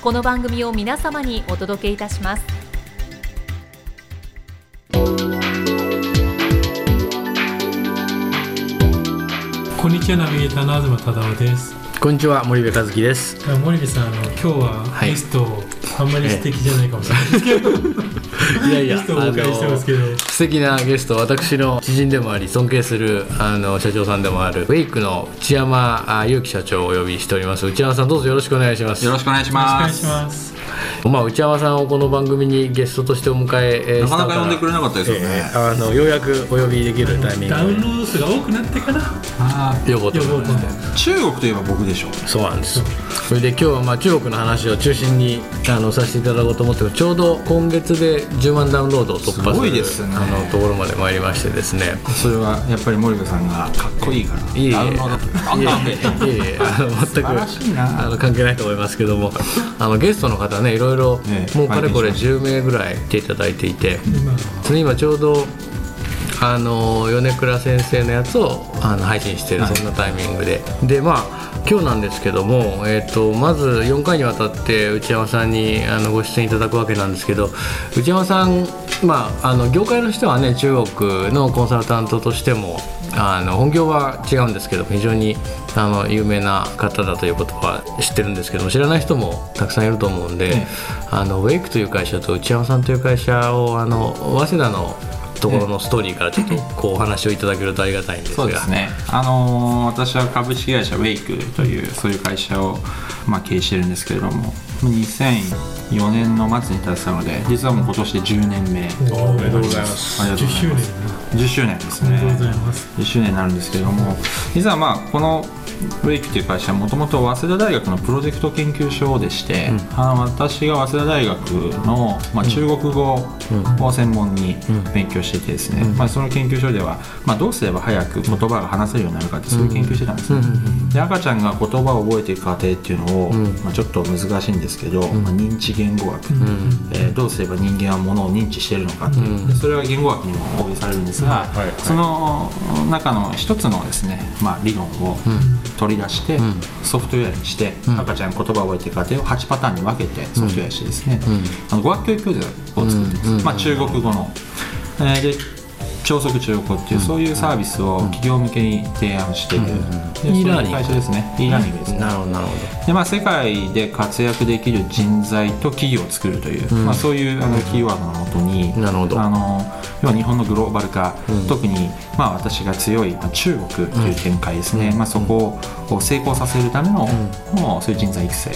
この番組を皆様にお届けいたします。こんにちはナビゲーターの東忠夫です。こんにちは森部和樹です。森部さんあの今日ははいゲスト、あんまり素敵じゃないかもしれないですけど、いやいやゲストをお迎えしてますけど素敵なゲスト私の知人でもあり尊敬するあの社長さんでもあるウェイクの内山あ祐樹社長をお呼びしております。内山さんどうぞよろしくお願いします。よろしくお願いしよろしくお願いします。ますまあ、内山さんをこの番組にゲストとしてお迎ええーなかなか呼んでくれなかったですよね。えーあのようやくお呼びできるタイミング。ダウンロード数が多くなってから。あでよかった中国といえば僕でしょ。そうなんですそれで今日はまあ中国の話を中心にあのさせていただこうと思ってちょうど今月で10万ダウンロードを突破するすごいですね。あのところまで参りましてですね。それはやっぱり森部さんがかっこいいから。いえいえ。ダウンロード。いえいえ。あの全くあの関係ないと思いますけども。あのゲストの方ねいろいろ、ええもうかれこれ拝見しま10名ぐらい来ていただいていて、今それ今ちょうどあの米倉先生のやつをあの配信してる、はい。そんなタイミングで。でまあ今日なんですけども、えー、とまず4回にわたって内山さんにあのご出演いただくわけなんですけど内山さん、まあ、あの業界の人はね中国のコンサルタントとしてもあの本業は違うんですけど非常にあの有名な方だということは知ってるんですけども知らない人もたくさんいると思うんで、ええあのウェイクという会社と内山さんという会社をあの早稲田のところのストーリーからちょっとこうお話をいただけるとありがたいんですがそうですね。あのー私は株式会社ウェイクというそういう会社をまあ経営してるんですけれども、2004年の末に立てたので、実はもう今年で10年目。おめでとうございます。ありがとう10周ござい年ます。10周年ですね。おめでとうございます。10周年になるんですけれども実はまあこのウェイクという会社はもともと早稲田大学のプロジェクト研究所でして、あの私が早稲田大学の、まあ、中国語を専門に勉強していてですね、まあ、その研究所では、まあ、どうすれば早く言葉が話せるようになるかってそういう研究してたんですね、で赤ちゃんが言葉を覚えていく過程っていうのを、まあ、ちょっと難しいんですけど、まあ、認知言語学、えーどうすれば人間はものを認知しているのかっていう、でそれは言語学にも応用されるんですが、その中の一つのですね、まあ、理論を取り出して、ソフトウェアにして、赤ちゃんが言葉を覚えていく過程を8パターンに分けてソフトウェアにしてですね、あの語学教育教材を作ってます、まあ、中国語の、えーで超速中国語っていう、そういうサービスを企業向けに提案している、e ラーニング会社ですね。E ラーニングですね。なるほどなるほでまあ、世界で活躍できる人材と企業を作るという、まあ、そういうあのキーワードのもとになるほど。あの要は日本のグローバル化、特に、まあ、私が強いまあ中国という展開ですね、まあ、そこを成功させるための、もうそういう人材育成、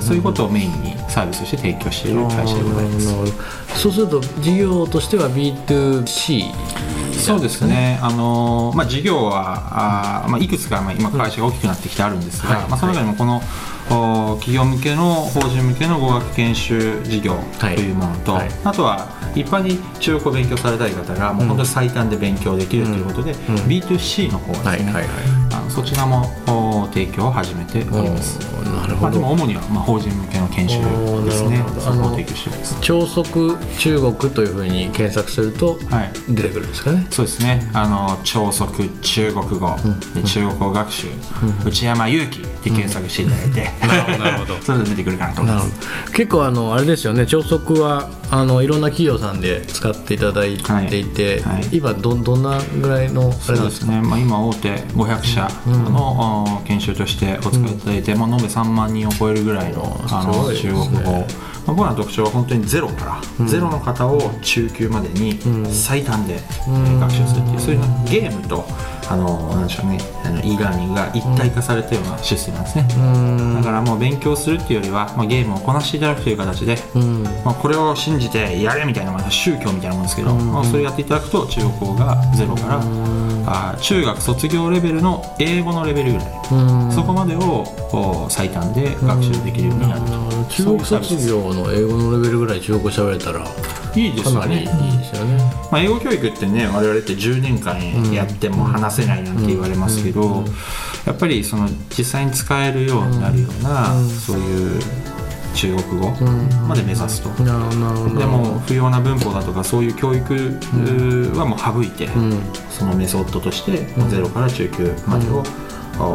そういうことをメインにサービスとして提供している会社でございます。そうすると事業としては B2C そうですね、あのまあ、事業はあー、まあ、いくつか、まあ、今、会社が大きくなってきてあるんですが、はい。まあ、その中でもこの、お企業向けの法人向けの語学研修事業とはい。いうものと、はい。あとは一般に中国語を勉強されたい方が、もう本当に最短で勉強できるということで、B2C の方ですね、はいはいはいあのそちらもお提供を始めております。まあ、でなるほど。も主には、まあ、法人向けの研修ですね。そこを提供しています。超速中国というふうに検索するとはい。出てくるんですかね、そうですね。あの超速中国語、で中国語学習、内山祐樹で検索していただいて、なるほどなるほど。それで出てくるかなと思います。ど。結構あのあれですよね。超速はあのいろんな企業さんで使っていただいていて、はい。はい。今どどんなぐらいのあれなんですか？ですね。まあ今大手500社の、お研修としてお使いいただいて、まあ延べ3万人を超えるぐらいのあの中国語。まあ僕らの特徴は本当にゼロから、ゼロの方を中級までに最短で、えー学習するっていうそういうのゲームとあのなんでしょうね。あの e ラーニングが一体化されたようなシステムなんですね、だからもう勉強するっていうよりは、まあ、ゲームをこなしていただくという形で、まあ、これを信じてやれみたいな、まあ、宗教みたいなもんですけど、まあ、それやっていただくと中国語がゼロから、あ中学卒業レベルの英語のレベルぐらい、そこまでをこう最短で学習できるようになると、中国卒業の英語のレベルぐらい中国語喋れたらいいですよかなりいいねですよね。まあ、英語教育ってね我々って10年間やっても話せないなんて言われますけど、やっぱりその実際に使えるようになるような、そういう中国語まで目指すと。でも不要な文法だとかそういう教育はもう省いて、そのメソッドとしてゼロから中級までをお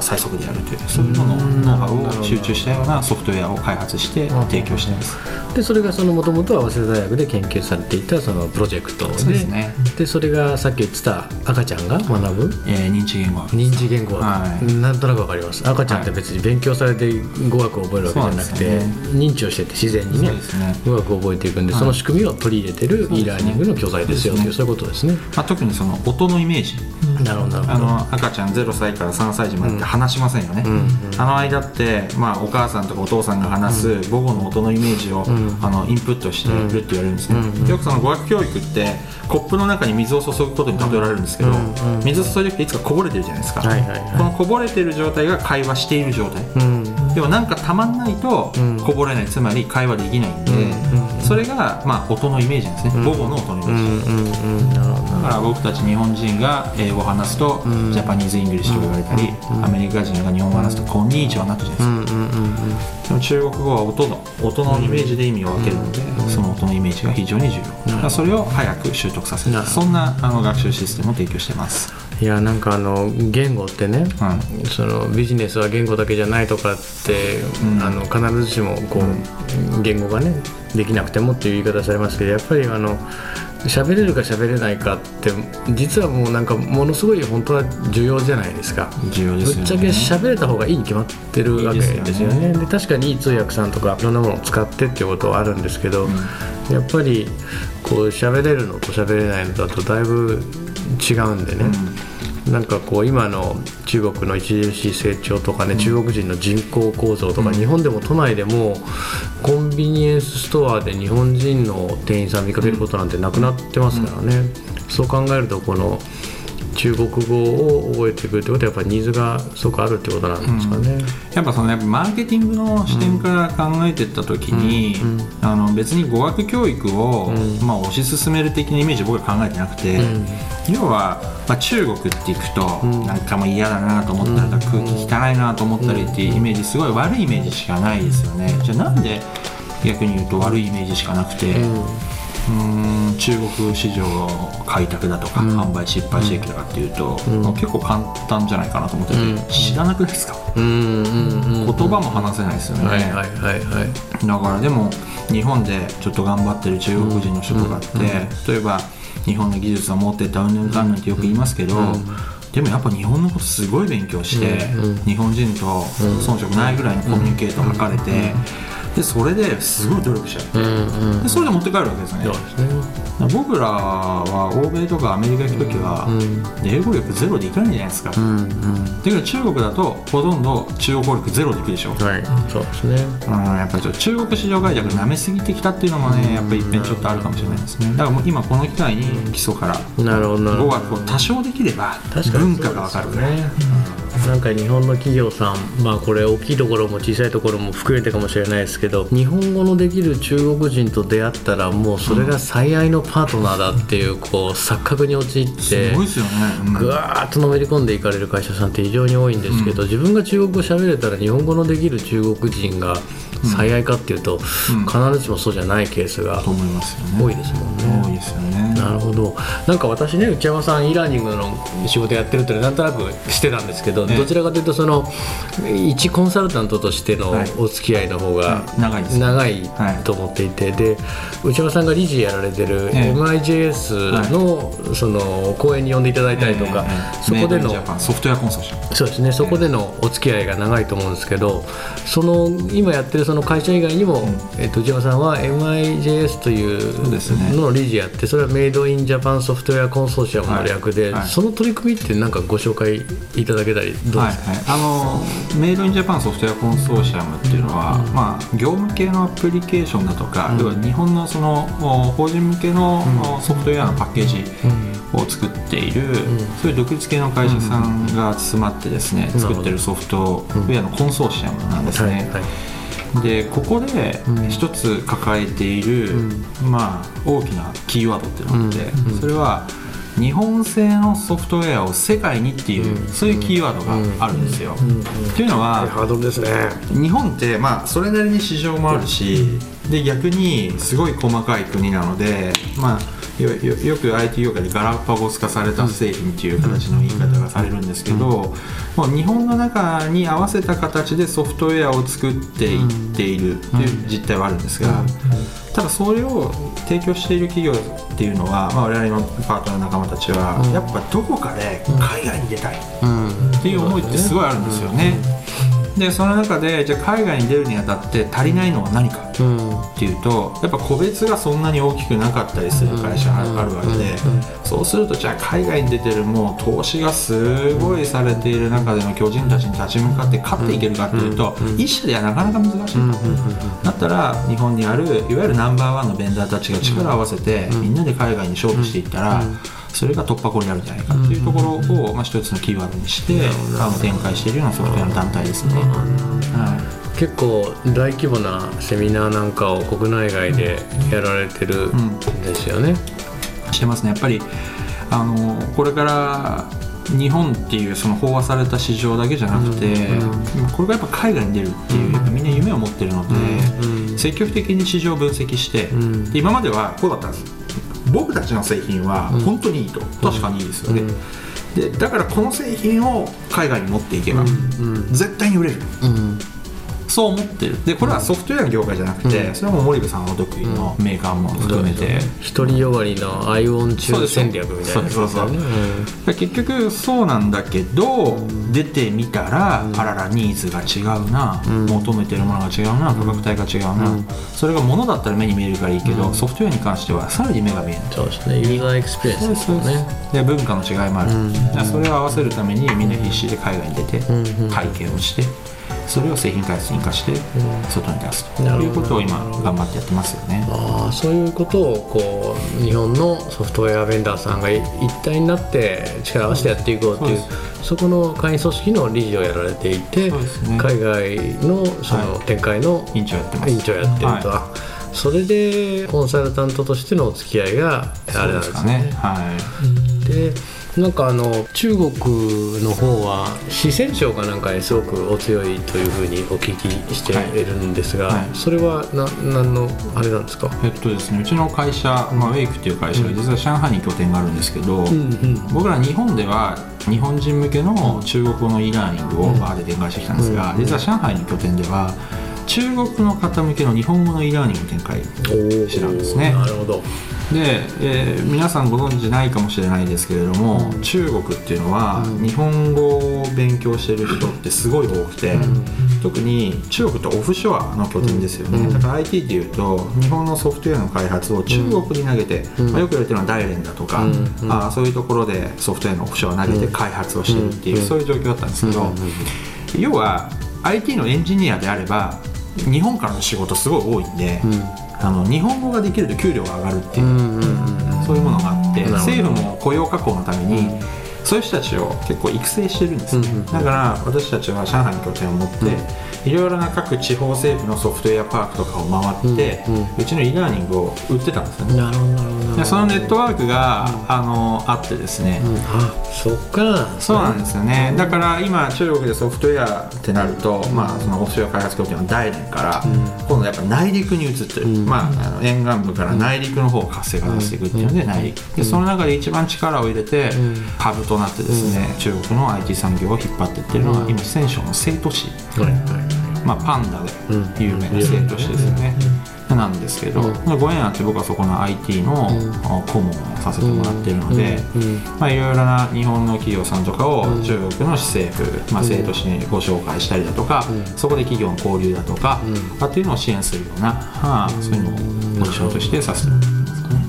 最速でやるというそういうののノウハウを集中したようなソフトウェアを開発して提供しています。でそれがそのもともとは早稲田大学で研究されていたそのプロジェクトでそうですね。でそれがさっき言ってた赤ちゃんが学ぶ？えー認知言語学。認知言語学、はい。なんとなくわかります。赤ちゃんって別に勉強されて語学を覚えるわけじゃなくて、そうなんです認知をしてって自然にねね。語学を覚えていくんで、その仕組みを取り入れてる e ラーニングの教材ですよというそういうことですね。まあ、特にその音のイメージなるほどあ。の赤ちゃん0歳から3歳児までって話しませんよね、あの間って、まあ、お母さんとかお父さんが話す母語の音のイメージを、あのインプットしてるって言われるんですね、よくその語学教育ってコップの中に水を注ぐことに例えられるんですけど、水注いでいつかこぼれてるじゃないですか、このこぼれてる状態が会話している状態、うんでもなんかたまんないとこぼれない、つまり会話できないんで、それが、まあ、音のイメージですね、母語の音のイメージ、だから僕たち日本人が英語を話すと、ジャパニーズ・イングリッシュとか言われたり、アメリカ人が日本語を話すと、こんにちはになったじゃないですか。でも中国語は音の音のイメージで意味を分けるので、その音のイメージが非常に重要、それを早く習得させる。そんなあの学習システムを提供してます、いやなんかあの言語ってね、うんそのビジネスは言語だけじゃないとかって、ん。あの必ずしもこう、言語がねできなくてもっていう言い方されますけどやっぱりあの喋れるか喋れないかって実はもうなんかものすごい本当は重要じゃないですか。重要ですよね。ぶっちゃけ喋れた方がいいに決まってるわけですよね。ね。で確かにいい通訳さんとかいろんなものを使ってっていうことはあるんですけど、やっぱりこう喋れるのと喋れないのだとだいぶ違うんでね、なんかこう今の中国の著しい成長とかね、中国人の人口構造とか、日本でも都内でもコンビニエンスストアで日本人の店員さん見かけることなんてなくなってますからね、そう考えるとこの中国語を覚えていくってことはやっぱりニーズがすごくあるってことなんですかね。やっぱそのやっぱマーケティングの視点から考えていった時に、あの別に語学教育を、まあ、推し進める的なイメージ僕は考えてなくて、要は、まあ、中国っていくと、なんかもう嫌だなと思ったりとか、空気汚いなと思ったりっていうイメージすごい悪いイメージしかないですよね。じゃあなんで逆に言うと悪いイメージしかなくて、うーん中国市場の開拓だとか、販売失敗してきたかっていうと、結構簡単じゃないかなと思ってて、知らなくないですか？うん言葉も話せないですよね、はいはいはいはい。だからでも日本でちょっと頑張ってる中国人の人とかって、例えば日本の技術を持ってたうんぬんかんぬんってよく言いますけど、でもやっぱ日本のことすごい勉強して、日本人と遜色ないぐらいのコミュニケートを図れて、でそれですごい努力しちゃう、うんうん。でそれで持って帰るわけですよねそうですね。僕らは欧米とかアメリカ行く時は、英語力ゼロでいかないじゃないですか、うんうん。だけど中国だとほとんど中国語力ゼロでいくでしょ、はい。そうですね。うん、やっぱりちょっと中国市場開拓舐めすぎてきたっていうのもねやっぱり一遍ちょっとあるかもしれないですねだからもう今この機会に基礎から。語学を多少できれば文化がわかるね、なんか日本の企業さんまあこれ大きいところも小さいところも含めてかもしれないですけど日本語のできる中国人と出会ったらもうそれが最愛のパートナーだっていうこう錯覚に陥ってぐわーっとのめり込んでいかれる会社さんって非常に多いんですけど、自分が中国語喋れたら日本語のできる中国人が最愛かっていうと、必ずしもそうじゃないケースが多いですもんね。多いですよね。なるほど。なんか私ね内山さん e ラーニングの仕事やってるってなんとなくしてたんですけど、ええ。どちらかというとその一コンサルタントとしてのはい。お付き合いの方がはい。長いと思っていて、で内山さんが理事やられてるええ。MIJS の,、その講演に呼んでいただいたりとか、そこでのソフトウェアコンソーシアムそうですねそこでのお付き合いが長いと思うんですけどその今やってるそその会社以外にも、えっと、内山さんは MIJS というのの理事やってそれはメイドインジャパンソフトウェアコンソーシアムの略で、はい。はい。その取り組みって何かご紹介いただけたりどうはいですか、はい、あのメイドインジャパンソフトウェアコンソーシアムっていうのは、まあ、業務系のアプリケーションだとか、要は日本のそのお法人向けの、おソフトウェアのパッケージを作っている、そういう独立系の会社さんが集まってですね、作ってるソフトウェアのコンソーシアムなんですね。はいはいでここで一つ抱えている、まあ、大きなキーワードっていうのがあって、それは日本製のソフトウェアを世界にっていう、そういうキーワードがあるんですよ。というのはハードルですね。日本ってまあそれなりに市場もあるしで逆にすごい細かい国なのでまあよよよく IT 業界でガラパゴス化された製品っていう形の言い方がされるんですけど、もう日本の中に合わせた形でソフトウェアを作っていっているという実態はあるんですが、ただそれを提供している企業っていうのは、まあ、我々のパートナーの仲間たちは、やっぱどこかで海外に出たいっていう思いってすごいあるんですよね。でその中でじゃあ海外に出るにあたって足りないのは何かっていうとやっぱ個別がそんなに大きくなかったりする会社があるわけでそうするとじゃあ海外に出てるもう投資がすごいされている中での巨人たちに立ち向かって勝っていけるかっていうと一社ではなかなか難しい。とだったら日本にあるいわゆるナンバーワンのベンダーたちが力を合わせてみんなで海外に勝負していったらそれが突破口になるんじゃないかっていうところを、まあ、一つのキーワードにしてあの展開しているようなソフトウェアの団体ですね。はい。結構大規模なセミナーなんかを国内外でやられてるんですよね、してますね。やっぱりあのこれから日本っていうその飽和された市場だけじゃなくて、これがやっぱ海外に出るっていう、やっぱみんな夢を持ってるので、積極的に市場を分析して、で今まではこうだったんです僕たちの製品は本当にいいと、確かにいいですよね、でだからこの製品を海外に持っていけば、絶対に売れる、そう思ってる。でこれはソフトウェアの業界じゃなくて、それはもう森部さんお得意のメーカーも含めて、独りよがりのアイオン中戦略みたいな。やつそうそうそう結局そうなんだけど、出てみたら、あららニーズが違うな、求めてるものが違うな価格帯が違うな、それが物だったら目に見えるからいいけど、ソフトウェアに関してはさらに目が見えない。そうですね。ユーザーエクスペリエンスですよね。で文化の違いもある、それを合わせるためにみんな必死で海外に出て、体験をしてそれを製品開発に生かして外に出すと。いうことを今頑張ってやってますよね。ああそういうことをこう日本のソフトウェアベンダーさんが一体になって力を合わせてやっていこうっていうそこの会員組織の理事をやられていて、ね。海外のそのは展開の委員長やってます。委員長やってると、はい。あそれでコンサルタントとしてのお付き合いがあれなんですね。はい。でなんかあの中国の方は四川省かなんかにすごくお強いというふうにお聞きしているんですが、はいはい。それはな何のあれなんですか？えっとですね、うちの会社、まあ、ウェイクっていう会社が実は上海に拠点があるんですけど、僕ら日本では日本人向けの中国語の e ラーニングをバーで展開してきたんですが、実は上海の拠点では中国の方向けの日本語の e ラーニングを展開してたんですね。なるほど。で、えー皆さんご存知ないかもしれないですけれども、中国っていうのは日本語を勉強してる人ってすごい多くて、特に中国ってオフショアの拠点ですよね、だから IT っていうと日本のソフトウェアの開発を中国に投げて、まあ、よく言われてるのは大連だとか、あーそういうところでソフトウェアのオフショアを投げて開発をしてるっていう、そういう状況だったんですけど、要は IT のエンジニアであれば日本からの仕事すごい多いんで、あの日本語ができると給料が上がるっていう、そういうものがあって政府も雇用確保のために、そういう人たちを結構育成してるんですね、だから私たちは上海に拠点を持って、いろいろな各地方政府のソフトウェアパークとかを回って、うちの e ラーニングを売ってたんですよね。なるほどでそのネットワークが、あのあってですね、あそっか。そうなんですよね、だから今中国でソフトウェアってなると、まあ、そのオフショア開発拠点は大連から、今度やっぱ内陸に移ってる、まあ、あの沿岸部から内陸の方を活性化させていくっていうので内陸。でその中で一番力を入れて、ハブとなってですね、中国の IT 産業を引っ張っていってるのが、今四川省の成都市、まあ、パンダで有名な成都市ですよね、なんですけど、ご縁あって僕はそこの IT の顧問をさせてもらってるので、まあ、いろいろな日本の企業さんとかを中国の市政府、まあ、生徒市にご紹介したりだとか、そこで企業の交流だとか、あっていうのを支援するような、はあ、そういうのをポジションとしてさせてもらってますかね。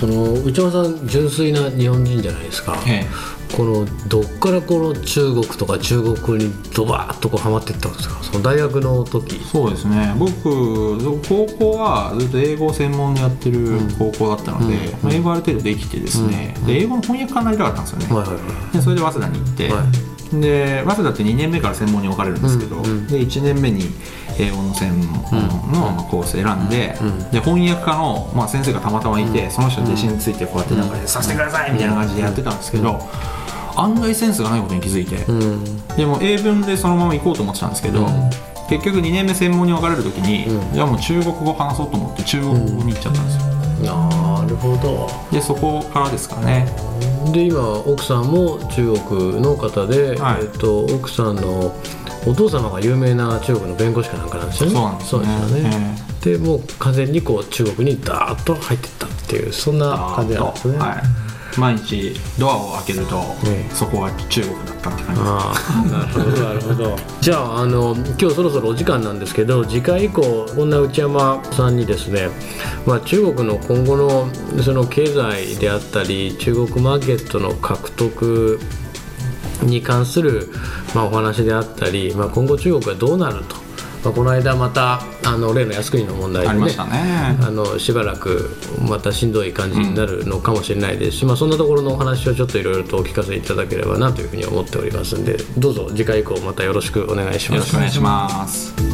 その内山さん純粋な日本人じゃないですか、えこのどっからこの中国とか中国にドバーッとこうハマっていったんですか？その大学の時。そうですね。僕高校はずっと英語を専門でやってる高校だったので、まあ、英語ある程度できてですね、で英語の翻訳家になりたかったんですよね、はいはいはいでそれで早稲田に行って、はで早稲田って2年目から専門に分かれるんですけど、で1年目に英語の専門のまあコース選んで,、で翻訳家の、まあ、先生がたまたまいて、その人の弟子についてこうやってなんかさせてくださいみたいな感じでやってたんですけど、案外センスがないことに気づいて、でも英文でそのまま行こうと思ってたんですけど、結局2年目専門に分かれる時に、じゃあもう中国語話そうと思って中国語に行っちゃったんですよ、なるほど。でそこからですかね。で今奥さんも中国の方で、はい。えっと奥さんのお父様が有名な中国の弁護士かなんかなんですよね。そうなんですよね、でもう完全にこう中国にダーッと入っていったっていうそんな感じなんですね、はい、毎日ドアを開けると、ええ。そこは中国だったって感じですああなるほどなるほど。じゃああの今日そろそろお時間なんですけど次回以降こんな内山さんにですね、まあ、中国の今後のその経済であったり中国マーケットの獲得に関する、まあ、お話であったり、まあ、今後中国がどうなると、まあ、この間またあの例の靖国の問題でねありましたね。あのしばらくまたしんどい感じになるのかもしれないですし、まあ、そんなところのお話をちょっといろいろとお聞かせいただければなというふうに思っておりますんでどうぞ次回以降またよろしくお願いします。よろしくお願いします